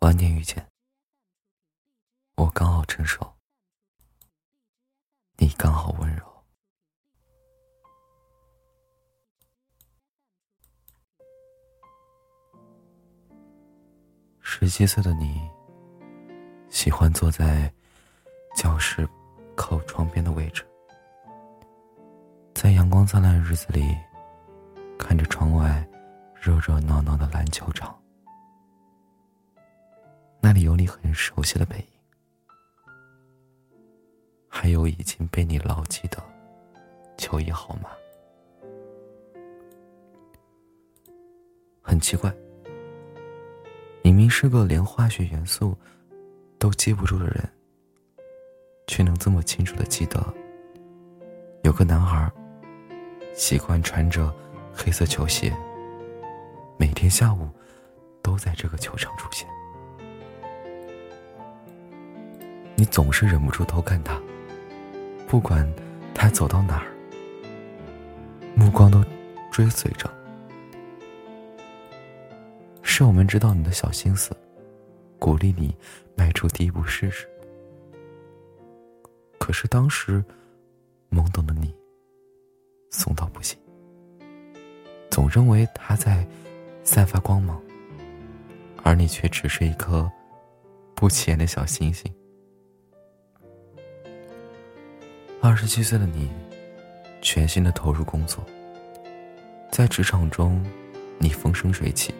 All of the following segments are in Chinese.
晚点遇见，我刚好成熟，你刚好温柔。十七岁的你，喜欢坐在教室靠窗边的位置，在阳光灿烂的日子里，看着窗外热热闹闹的篮球场。你很熟悉的背影，还有已经被你牢记的球衣号码。很奇怪，明明是个连化学元素都记不住的人，却能这么清楚的记得，有个男孩习惯穿着黑色球鞋，每天下午都在这个球场出现。你总是忍不住偷看他，不管他走到哪儿，目光都追随着。是我们知道你的小心思，鼓励你迈出第一步试试。可是当时懵懂的你，怂到不行，总认为他在散发光芒，而你却只是一颗不起眼的小星星。二十七岁的你，全心的投入工作，在职场中，你风生水起，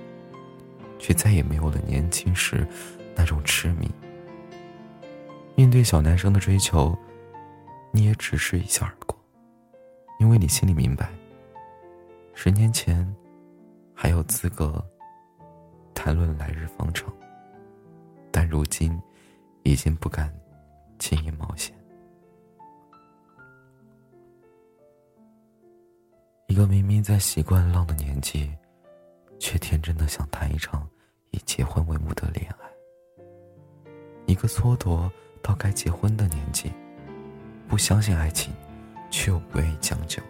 却再也没有了年轻时那种痴迷。面对小男生的追求，你也只是一笑而过，因为你心里明白，十年前还有资格谈论来日方长，但如今已经不敢轻易冒险。个明明在习惯浪的年纪，却天真的想谈一场以结婚为目的的恋爱；一个蹉跎到该结婚的年纪，不相信爱情，却又不愿意将就，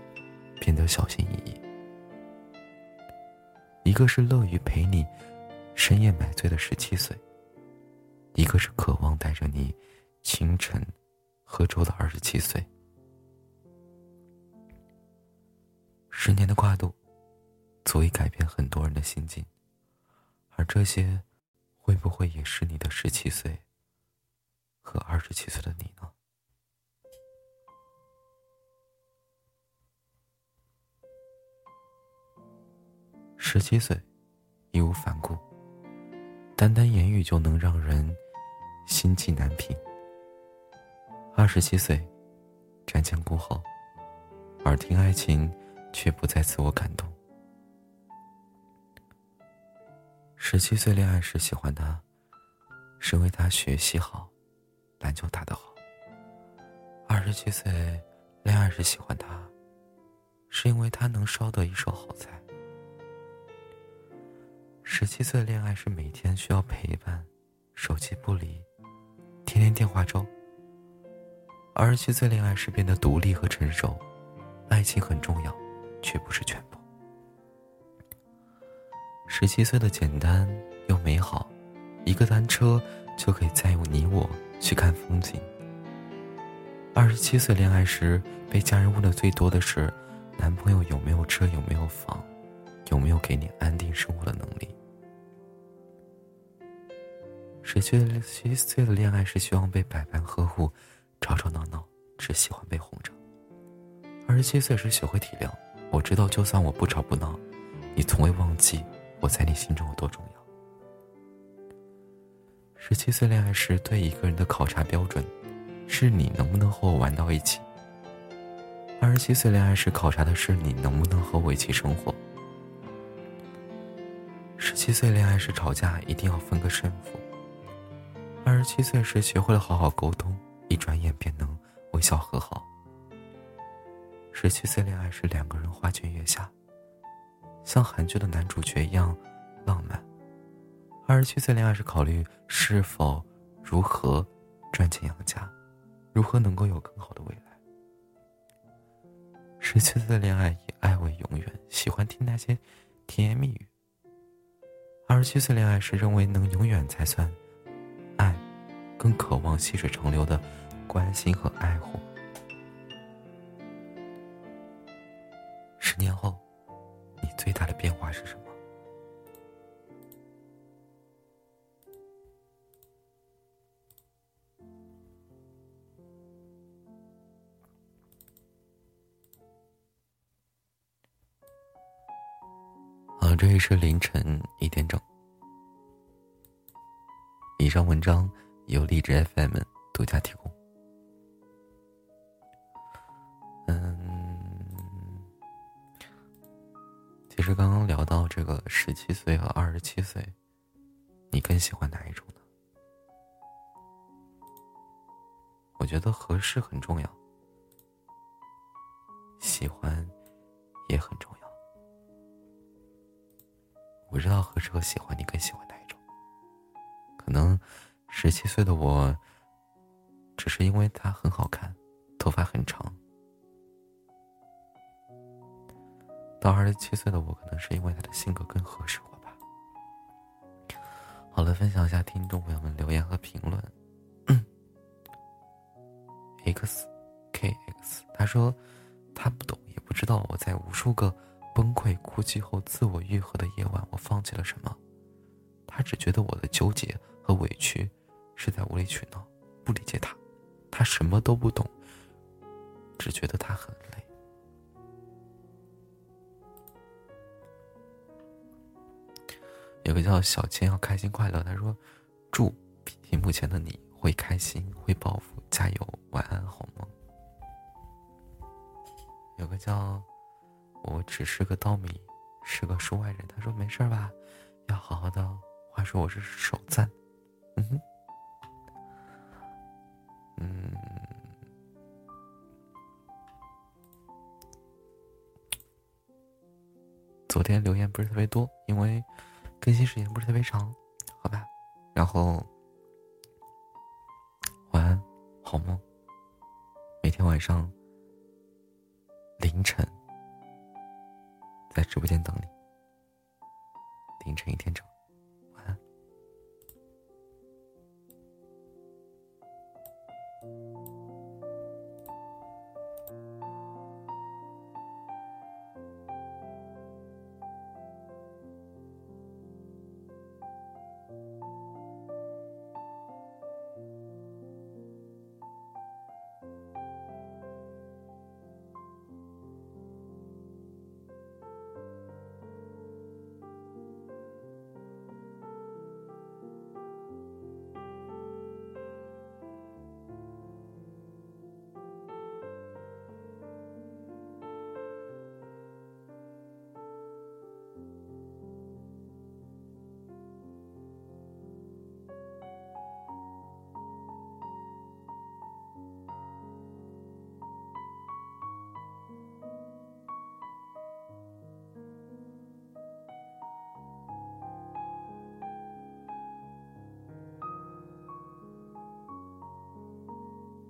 变得小心翼翼；一个是乐于陪你深夜买醉的十七岁；一个是渴望带着你清晨喝粥的二十七岁。十年的跨度，足以改变很多人的心境，而这些，会不会也是你的十七岁和二十七岁的你呢？十七岁，义无反顾，单单言语就能让人心悸难平；二十七岁，瞻前顾后，耳听爱情。却不再自我感动。十七岁恋爱时喜欢他，是因为他学习好，篮球打得好。二十七岁恋爱时喜欢他，是因为他能烧得一手好菜。十七岁恋爱是每天需要陪伴，手机不离，天天电话粥。二十七岁恋爱是变得独立和成熟，爱情很重要。却不是全部。十七岁的简单又美好，一个单车就可以载有你我去看风景。二十七岁恋爱时，被家人问的最多的是，男朋友有没有车，有没有房，有没有给你安定生活的能力。十七岁的恋爱是希望被百般呵护，吵吵闹闹，只喜欢被哄着。二十七岁时学会体谅。我知道，就算我不吵不闹，你从未忘记我在你心中有多重要。十七岁恋爱时对一个人的考察标准，是你能不能和我玩到一起；二十七岁恋爱时考察的是你能不能和我一起生活。十七岁恋爱时吵架一定要分个胜负；二十七岁时学会了好好沟通，一转眼便能微笑和好。十七岁恋爱是两个人花前月下，像韩剧的男主角一样浪漫；二十七岁恋爱是考虑是否如何赚钱养家，如何能够有更好的未来。十七岁的恋爱以爱为永远，喜欢听那些甜言蜜语；二二十七岁恋爱时认为能永远才算爱，更渴望细水长流的关心和爱护。这里是凌晨一点整。以上文章由荔枝 FM 独家提供。嗯，其实刚刚聊到这个十七岁和二十七岁，你更喜欢哪一种呢？我觉得合适很重要，喜欢也很重要。不知道合适和喜欢，你更喜欢哪一种？可能十七岁的我，只是因为他很好看，头发很长；到二十七岁的我，可能是因为他的性格更合适我吧。好了，分享一下听众朋友们留言和评论。X K X，他说他不懂，也不知道我在无数个。崩溃哭泣后自我愈合的夜晚，我放弃了什么？他只觉得我的纠结和委屈是在无理取闹，不理解他，他什么都不懂，只觉得他很累。有个叫小千要开心快乐，他说：“祝屏幕前的你会开心，会报复，加油，晚安，好梦。”有个叫。我只是个稻米，是个书外人。他说：“没事吧？要好好的。”话说我是首赞。嗯哼，嗯，昨天留言不是特别多，因为更新时间不是特别长，好吧。然后晚安，好梦。每天晚上凌晨。在直播间等你，凌晨一点整，晚安。